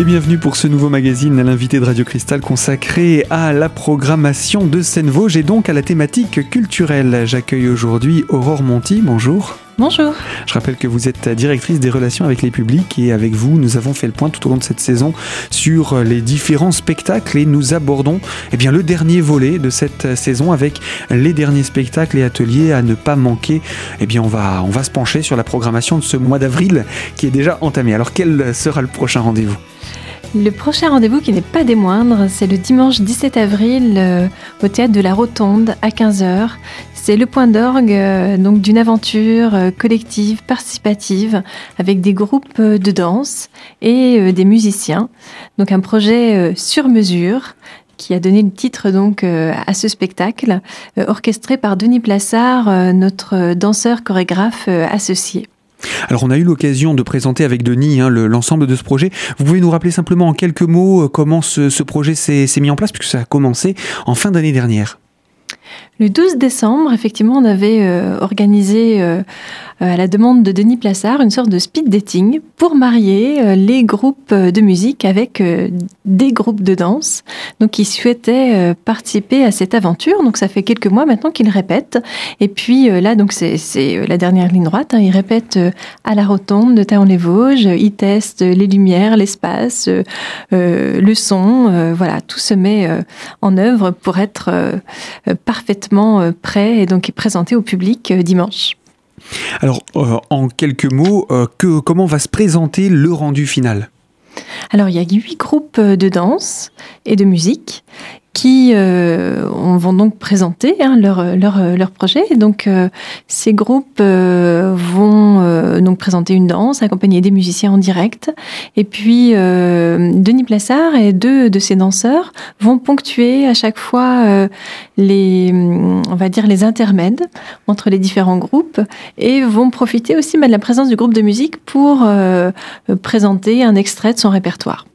Et bienvenue pour ce nouveau magazine à l'invité de Radio Cristal consacré à la programmation de Seine-Vosges et donc à la thématique culturelle. J'accueille aujourd'hui Aurore Monti. Bonjour. Bonjour. Je rappelle que vous êtes directrice des relations avec les publics et avec vous, nous avons fait le point tout au long de cette saison sur les différents spectacles et nous abordons eh bien, le dernier volet de cette saison avec les derniers spectacles et ateliers à ne pas manquer. Eh bien, on va, on va se pencher sur la programmation de ce mois d'avril qui est déjà entamé. Alors, quel sera le prochain rendez-vous? Le prochain rendez-vous qui n'est pas des moindres, c'est le dimanche 17 avril euh, au théâtre de la Rotonde à 15h. C'est le point d'orgue euh, d'une aventure euh, collective, participative, avec des groupes de danse et des musiciens. Donc un projet sur mesure qui a donné le titre donc à ce spectacle, orchestré par Denis Plassard, notre danseur chorégraphe associé. Alors on a eu l'occasion de présenter avec Denis hein, l'ensemble de ce projet. Vous pouvez nous rappeler simplement en quelques mots euh, comment ce, projet s'est mis en place, puisque ça a commencé en fin d'année dernière. Le 12 décembre, effectivement, on avait euh, organisé euh, à la demande de Denis Plassard une sorte de speed dating pour marier euh, les groupes de musique avec euh, des groupes de danse donc qui souhaitaient euh, participer à cette aventure. Donc ça fait quelques mois maintenant qu'ils répètent. Et puis là, donc c'est la dernière ligne droite. Hein. ils répètent à la rotonde de Taon-les-Vosges. Ils testent les lumières, l'espace, le son. voilà, tout se met en œuvre pour être parfaitement prêt et donc présenté au public dimanche. Alors, euh, en quelques mots, euh, que, comment va se présenter le rendu final? Alors, il y a huit groupes de danse et de musique qui euh, vont donc présenter hein, leur, leur, leur, projet. donc, euh, ces groupes euh, vont euh, donc présenter une danse accompagnée des musiciens en direct. Et puis, Denis Plassard et deux de ses danseurs vont ponctuer à chaque fois les, on va dire, les intermèdes entre les différents groupes et vont profiter aussi bah, de la présence du groupe de musique pour présenter un extrait de son répertoire.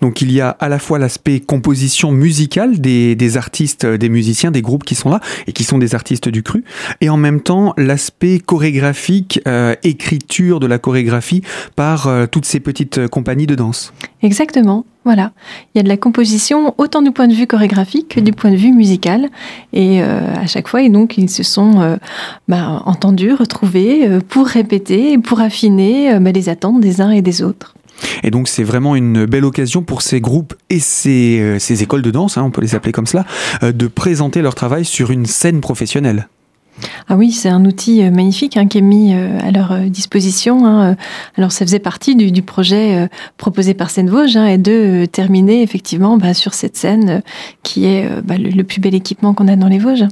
Donc il y a à la fois l'aspect composition musicale des, artistes, euh, des musiciens, des groupes qui sont là et qui sont des artistes du cru, et en même temps l'aspect chorégraphique, euh, écriture de la chorégraphie par euh, toutes ces petites compagnies de danse. Exactement. Voilà, il y a de la composition autant du point de vue chorégraphique que du point de vue musical. Et à chaque fois, et donc ils se sont bah, entendus, retrouvés pour répéter pour affiner bah, les attentes des uns et des autres. Et donc c'est vraiment une belle occasion pour ces groupes et ces, euh, ces écoles de danse, hein, on peut les appeler comme cela, euh, de présenter leur travail sur une scène professionnelle. Ah oui, c'est un outil euh, magnifique hein, qui est mis à leur disposition. Hein. Alors ça faisait partie du, projet proposé par Seine Vosges et de terminer effectivement bah, sur cette scène qui est bah, le, le, plus bel équipement qu'on a dans les Vosges.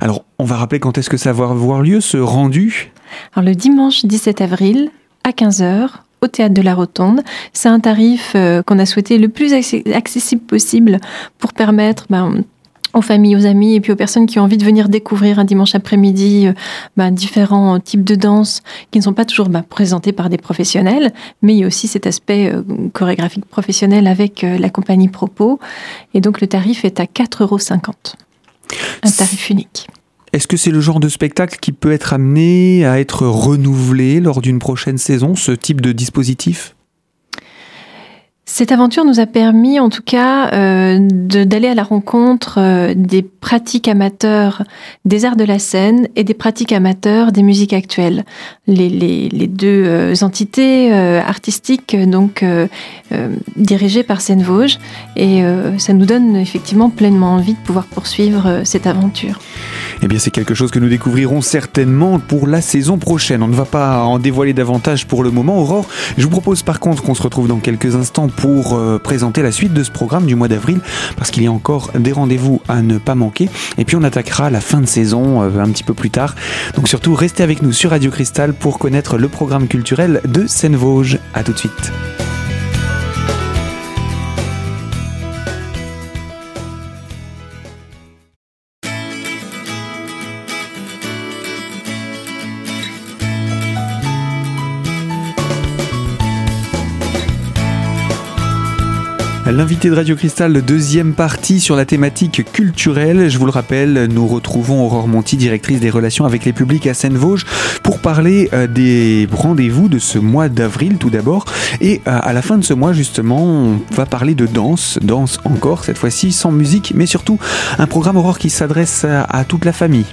Alors on va rappeler quand est-ce que ça va avoir lieu ce rendu? Alors le dimanche 17 avril à 15h au théâtre de la Rotonde. C'est un tarif euh, qu'on a souhaité le plus accessible possible pour permettre ben, aux familles, aux amis et puis aux personnes qui ont envie de venir découvrir un dimanche après-midi euh, ben, différents types de danse qui ne sont pas toujours ben, présentés par des professionnels, mais il y a aussi cet aspect euh, chorégraphique professionnel avec la compagnie Propos. Et donc le tarif est à 4,50 euros. Un tarif unique. Est-ce que c'est le genre de spectacle qui peut être amené à être renouvelé lors d'une prochaine saison, ce type de dispositif? Cette aventure nous a permis, en tout cas, euh, d'aller à la rencontre euh, des pratiques amateurs des arts de la scène et des pratiques amateurs des musiques actuelles. Les, deux euh, entités artistiques, donc dirigées par Seine Vosges, et ça nous donne effectivement pleinement envie de pouvoir poursuivre cette aventure. Eh bien, c'est quelque chose que nous découvrirons certainement pour la saison prochaine. On ne va pas en dévoiler davantage pour le moment, Aurore. Je vous propose par contre qu'on se retrouve dans quelques instants pour euh, présenter la suite de ce programme du mois d'avril, parce qu'il y a encore des rendez-vous à ne pas manquer. Et puis on attaquera la fin de saison euh, un petit peu plus tard. Donc surtout, restez avec nous sur Radio Cristal pour connaître le programme culturel de Seine-Vosges. A tout de suite. L'invité de Radio Cristal, deuxième partie sur la thématique culturelle. Je vous le rappelle, nous retrouvons Aurore Monti, directrice des relations avec les publics à Seine-Vosges, pour parler euh, des rendez-vous de ce mois d'avril tout d'abord. Et euh, à la fin de ce mois, justement, on va parler de danse, danse encore, cette fois-ci sans musique, mais surtout un programme Aurore qui s'adresse à toute la famille.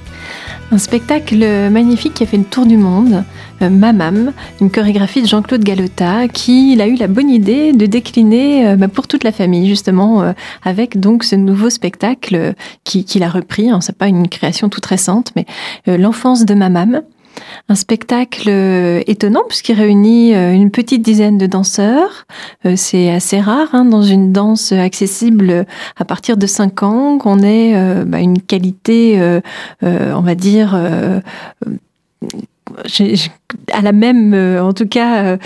Un spectacle magnifique qui a fait le tour du monde, euh, Mamam, une chorégraphie de Jean-Claude Galota, qui a eu la bonne idée de décliner euh, bah, pour toute la famille, justement, euh, avec donc ce nouveau spectacle qu'il a repris. Hein, c'est pas une création toute récente, mais l'enfance de Mamam. Un spectacle euh, étonnant puisqu'il réunit euh, une petite dizaine de danseurs. Euh, c'est assez rare hein, dans une danse accessible à partir de 5 ans qu'on ait bah, une qualité, on va dire, à la même, euh, en tout cas, euh,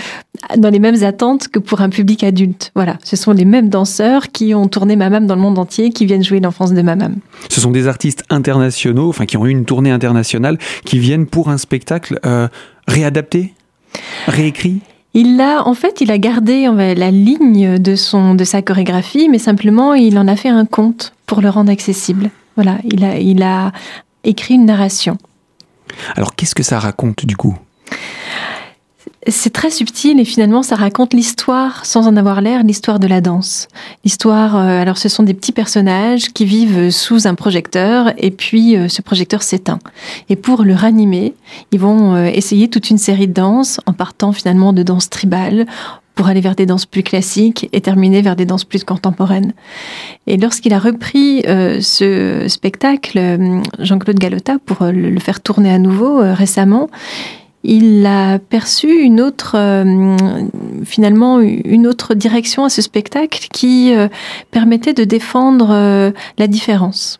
dans les mêmes attentes que pour un public adulte. Voilà, ce sont les mêmes danseurs qui ont tourné Mamam dans le monde entier, qui viennent jouer l'enfance de Mamam. Ce sont des artistes internationaux, enfin qui ont eu une tournée internationale, qui viennent pour un spectacle euh, réadapté, réécrit? Il a, en fait, il a gardé la ligne de son, de sa chorégraphie, mais simplement il en a fait un conte pour le rendre accessible. Voilà, il a, il a écrit une narration. Alors qu'est-ce que ça raconte du coup? C'est très subtil et finalement ça raconte l'histoire, sans en avoir l'air, l'histoire de la danse. L'histoire, euh, alors ce sont des petits personnages qui vivent sous un projecteur et puis euh, ce projecteur s'éteint. Et pour le ranimer, ils vont euh, essayer toute une série de danses en partant finalement de danses tribales pour aller vers des danses plus classiques et terminer vers des danses plus contemporaines. Et lorsqu'il a repris euh, ce spectacle, euh, Jean-Claude Galota, pour euh, le faire tourner à nouveau récemment, il a perçu une autre, finalement, une autre direction à ce spectacle qui permettait de défendre la différence.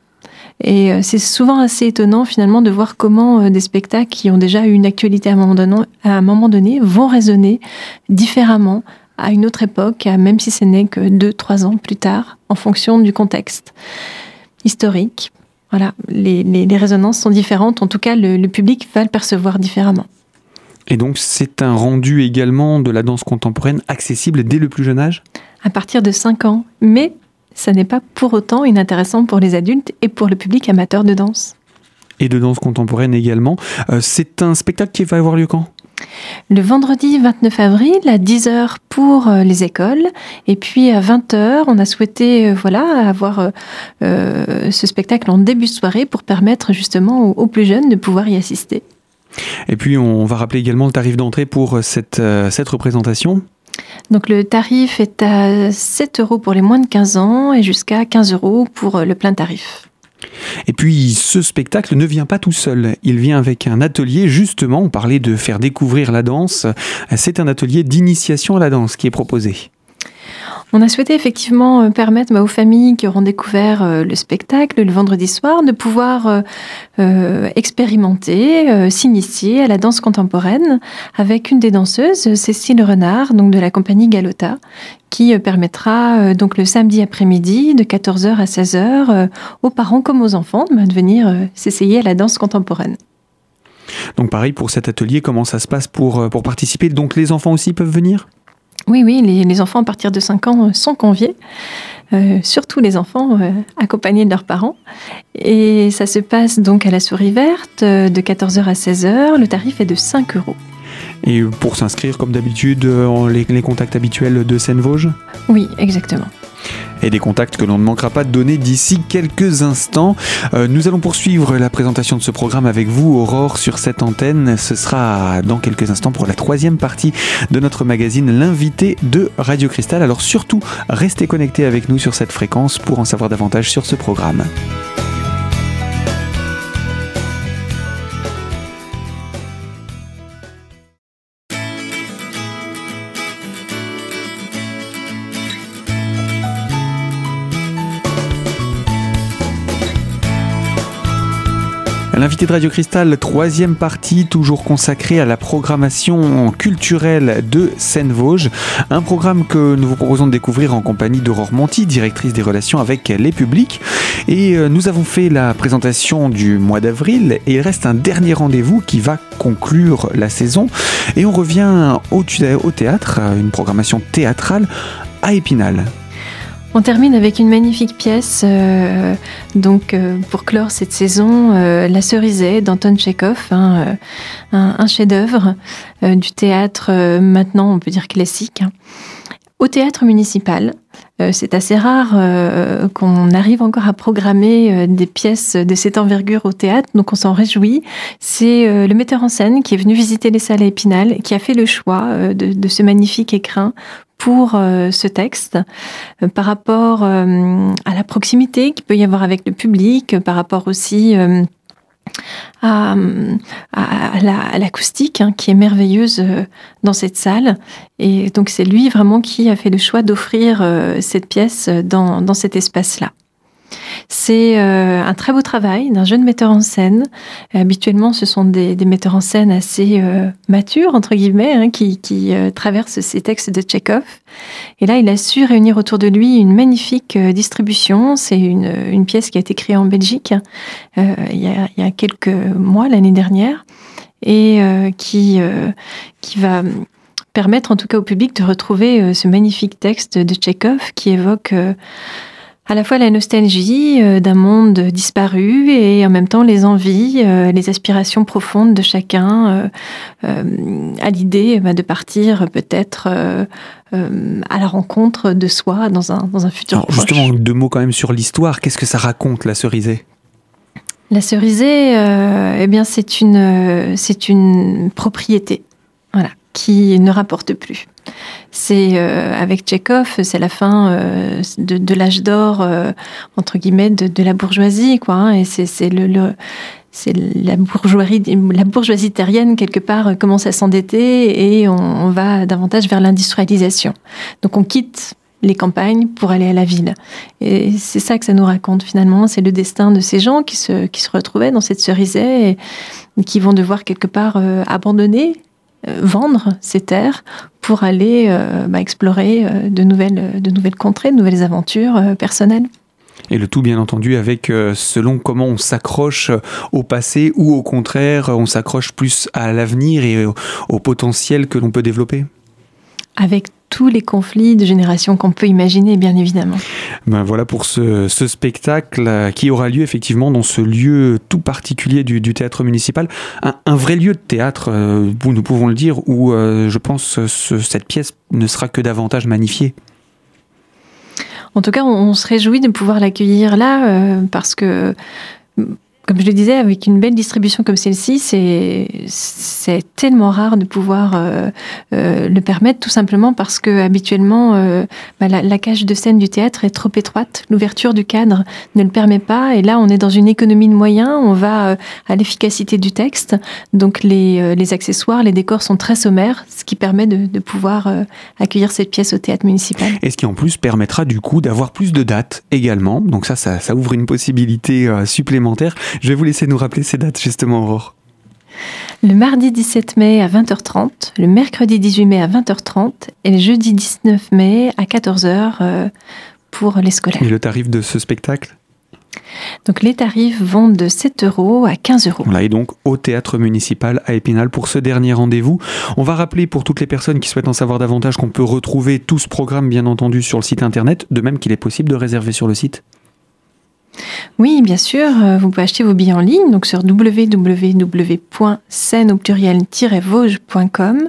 Et euh, c'est souvent assez étonnant finalement de voir comment euh, des spectacles qui ont déjà eu une actualité à un moment donné, à un moment donné vont résonner différemment à une autre époque, même si ce n'est que deux, trois ans plus tard, en fonction du contexte historique. Voilà, les, les, résonances sont différentes. En tout cas, le, le public va le percevoir différemment. Et donc, c'est un rendu également de la danse contemporaine accessible dès le plus jeune âge? À partir de 5 ans, mais ça n'est pas pour autant inintéressant pour les adultes et pour le public amateur de danse. Et de danse contemporaine également. Euh, c'est un spectacle qui va avoir lieu quand? Le vendredi 29 avril à 10h pour euh, les écoles et puis à 20h on a souhaité euh, voilà avoir ce spectacle en début de soirée pour permettre justement aux, plus jeunes de pouvoir y assister. Et puis on va rappeler également le tarif d'entrée pour cette, cette représentation. Donc le tarif est à 7 euros pour les moins de 15 ans et jusqu'à 15 euros pour le plein tarif. Et puis ce spectacle ne vient pas tout seul, il vient avec un atelier justement, on parlait de faire découvrir la danse, c'est un atelier d'initiation à la danse qui est proposé. On a souhaité effectivement euh, permettre bah, aux familles qui auront découvert euh, le spectacle le vendredi soir de pouvoir euh, expérimenter, s'initier à la danse contemporaine avec une des danseuses, Cécile Renard, donc de la compagnie Galota, qui permettra donc le samedi après-midi de 14h à 16h aux parents comme aux enfants de venir s'essayer à la danse contemporaine. Donc pareil pour cet atelier, comment ça se passe pour, pour participer? Donc les enfants aussi peuvent venir? Oui, oui, les, enfants à partir de 5 ans sont conviés, euh, surtout les enfants euh, accompagnés de leurs parents. Et ça se passe donc à la souris verte euh, de 14h à 16h. Le tarif est de 5 euros. Et pour s'inscrire, comme d'habitude, les, les contacts habituels de Seine-Vosges Oui, exactement et des contacts que l'on ne manquera pas de donner d'ici quelques instants. Euh, nous allons poursuivre la présentation de ce programme avec vous, Aurore, sur cette antenne. Ce sera dans quelques instants pour la troisième partie de notre magazine, l'invité de Radio Cristal. Alors surtout, restez connectés avec nous sur cette fréquence pour en savoir davantage sur ce programme. L'invité de Radio Cristal, troisième partie, toujours consacrée à la programmation culturelle de Seine-Vosges. Un programme que nous vous proposons de découvrir en compagnie d'Aurore Monti, directrice des relations avec les publics. Et euh, nous avons fait la présentation du mois d'avril et il reste un dernier rendez-vous qui va conclure la saison. Et on revient au, au théâtre, une programmation théâtrale à Épinal. On termine avec une magnifique pièce, euh, donc euh, pour clore cette saison, euh, La Cerisée d'Anton Tchekhov, hein, un, chef-d'œuvre du théâtre maintenant on peut dire classique, hein. au théâtre municipal. c'est assez rare qu'on arrive encore à programmer des pièces de cette envergure au théâtre, donc on s'en réjouit. C'est le metteur en scène qui est venu visiter les salles à Épinal, qui a fait le choix de, de ce magnifique écrin pour euh, ce texte euh, par rapport euh, à la proximité qu'il peut y avoir avec le public, par rapport aussi à, l'acoustique hein, qui est merveilleuse dans cette salle. Et donc c'est lui vraiment qui a fait le choix d'offrir cette pièce dans, dans cet espace-là. C'est euh, un très beau travail d'un jeune metteur en scène. Habituellement, ce sont des, metteurs en scène assez euh, matures, entre guillemets, hein, qui, euh, traversent ces textes de Tchekhov. Et là, il a su réunir autour de lui une magnifique distribution. C'est une, pièce qui a été créée en Belgique il y, a, quelques mois, l'année dernière, et qui, qui va permettre en tout cas au public de retrouver ce magnifique texte de Tchekhov qui évoque à la fois la nostalgie euh, d'un monde disparu et en même temps les envies, euh, les aspirations profondes de chacun euh, à l'idée bah, de partir peut-être à la rencontre de soi dans un, dans un futur Alors, Justement, deux mots quand même sur l'histoire. Qu'est-ce que ça raconte, la cerisée? La cerisée, eh bien, c'est une, c'est une propriété. Qui ne rapporte plus. C'est euh, avec Tchekhov, c'est la fin euh, de, l'âge d'or euh, entre guillemets de, la bourgeoisie, quoi. Hein, et c'est le, c'est la bourgeoisie, la bourgeoisie terrienne quelque part commence à s'endetter et on, va davantage vers l'industrialisation. Donc on quitte les campagnes pour aller à la ville. Et c'est ça que ça nous raconte finalement, c'est le destin de ces gens qui se, qui se retrouvaient dans cette cerisée et qui vont devoir quelque part abandonner euh, vendre ces terres pour aller euh, bah, explorer euh, de, nouvelles, de nouvelles contrées, de nouvelles aventures personnelles. Et le tout, bien entendu, avec selon comment on s'accroche au passé ou au contraire, on s'accroche plus à l'avenir et au potentiel que l'on peut développer. Avec tous les conflits de génération qu'on peut imaginer, bien évidemment. Ben voilà pour ce, spectacle euh, qui aura lieu effectivement dans ce lieu tout particulier du, théâtre municipal. Un, vrai lieu de théâtre, euh, nous pouvons le dire, où euh, je pense cette pièce ne sera que davantage magnifiée. En tout cas, on, se réjouit de pouvoir l'accueillir là parce que comme je le disais, avec une belle distribution comme celle-ci, c'est tellement rare de pouvoir euh, euh, le permettre, tout simplement parce que habituellement, euh, bah, la, cage de scène du théâtre est trop étroite. L'ouverture du cadre ne le permet pas. Et là, on est dans une économie de moyens. On va à l'efficacité du texte. Donc, les, les, accessoires, les décors sont très sommaires, ce qui permet de, de pouvoir accueillir cette pièce au théâtre municipal. Et ce qui en plus permettra du coup d'avoir plus de dates également. Donc ça, ça, ça ouvre une possibilité supplémentaire. Je vais vous laisser nous rappeler ces dates justement, Aurore. Le mardi 17 mai à 20h30, le mercredi 18 mai à 20h30 et le jeudi 19 mai à 14h euh, pour les scolaires. Et le tarif de ce spectacle? Donc les tarifs vont de 7 euros à 15 euros. Voilà, et donc au théâtre municipal à Épinal pour ce dernier rendez-vous. On va rappeler pour toutes les personnes qui souhaitent en savoir davantage qu'on peut retrouver tout ce programme bien entendu sur le site internet, de même qu'il est possible de réserver sur le site. Oui, bien sûr, euh, vous pouvez acheter vos billets en ligne donc sur www.scène vosgecom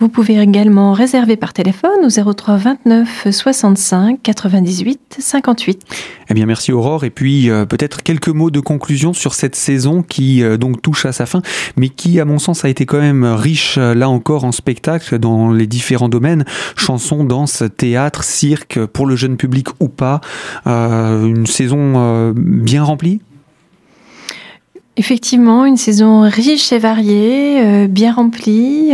vous pouvez également réserver par téléphone au 03 29 65 98 58. Eh bien, merci Aurore. Et puis, euh, peut-être quelques mots de conclusion sur cette saison qui euh, donc touche à sa fin, mais qui, à mon sens, a été quand même riche, euh, là encore, en spectacles dans les différents domaines chansons, danse, théâtre, cirque, pour le jeune public ou pas. une saison bien remplie? Effectivement, une saison riche et variée, bien remplie,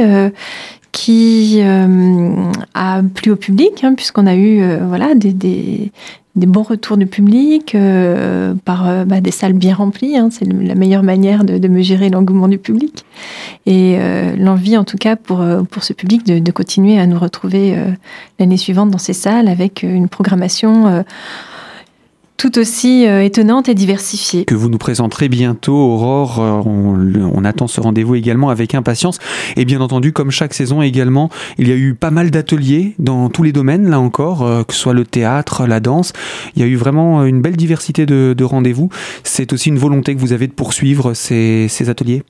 qui euh, a plu au public, hein, puisqu'on a eu euh, voilà, des, des, des, bons retours du public euh, par bah, des salles bien remplies. Hein, c'est la meilleure manière de, de mesurer l'engouement du public. Et l'envie, en tout cas, pour, pour ce public de, de continuer à nous retrouver l'année suivante dans ces salles avec une programmation tout aussi euh, étonnante et diversifiée. Que vous nous présenterez bientôt, Aurore. Euh, on, attend ce rendez-vous également avec impatience. Et bien entendu, comme chaque saison également, il y a eu pas mal d'ateliers dans tous les domaines, là encore, euh, que ce soit le théâtre, la danse. Il y a eu vraiment une belle diversité de, rendez-vous. C'est aussi une volonté que vous avez de poursuivre ces ateliers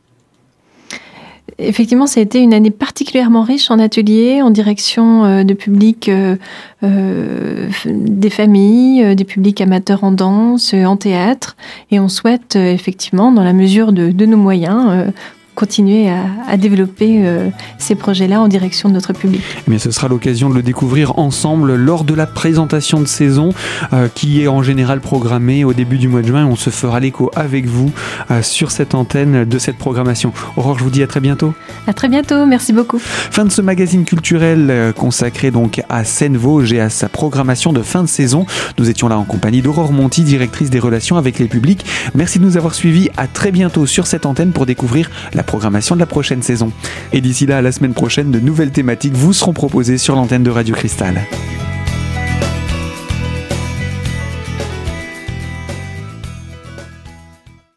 Effectivement, ça a été une année particulièrement riche en ateliers, en direction euh, de publics, euh, euh, des familles, des publics amateurs en danse, en théâtre. Et on souhaite effectivement, dans la mesure de, de nos moyens, continuer à, développer euh, ces projets-là en direction de notre public. Mais eh ce sera l'occasion de le découvrir ensemble lors de la présentation de saison euh, qui est en général programmée au début du mois de juin. On se fera l'écho avec vous euh, sur cette antenne de cette programmation. Aurore, je vous dis à très bientôt. À très bientôt, merci beaucoup. Fin de ce magazine culturel consacré donc à Seine-Vosges et à sa programmation de fin de saison. Nous étions là en compagnie d'Aurore Monti, directrice des relations avec les publics. Merci de nous avoir suivis. À très bientôt sur cette antenne pour découvrir la programmation de la prochaine saison. Et d'ici là, à la semaine prochaine, de nouvelles thématiques vous seront proposées sur l'antenne de Radio Cristal.